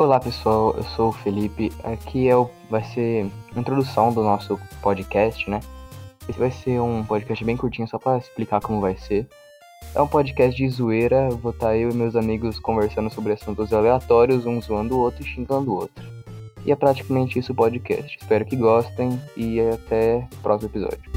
Olá pessoal, eu sou o Felipe. Aqui é o, vai ser a introdução do nosso podcast, né? Esse vai ser um podcast bem curtinho só para explicar como vai ser. É um podcast de zoeira, vou estar eu e meus amigos conversando sobre assuntos aleatórios, um zoando o outro e xingando o outro. E é praticamente isso o podcast. Espero que gostem e até o próximo episódio.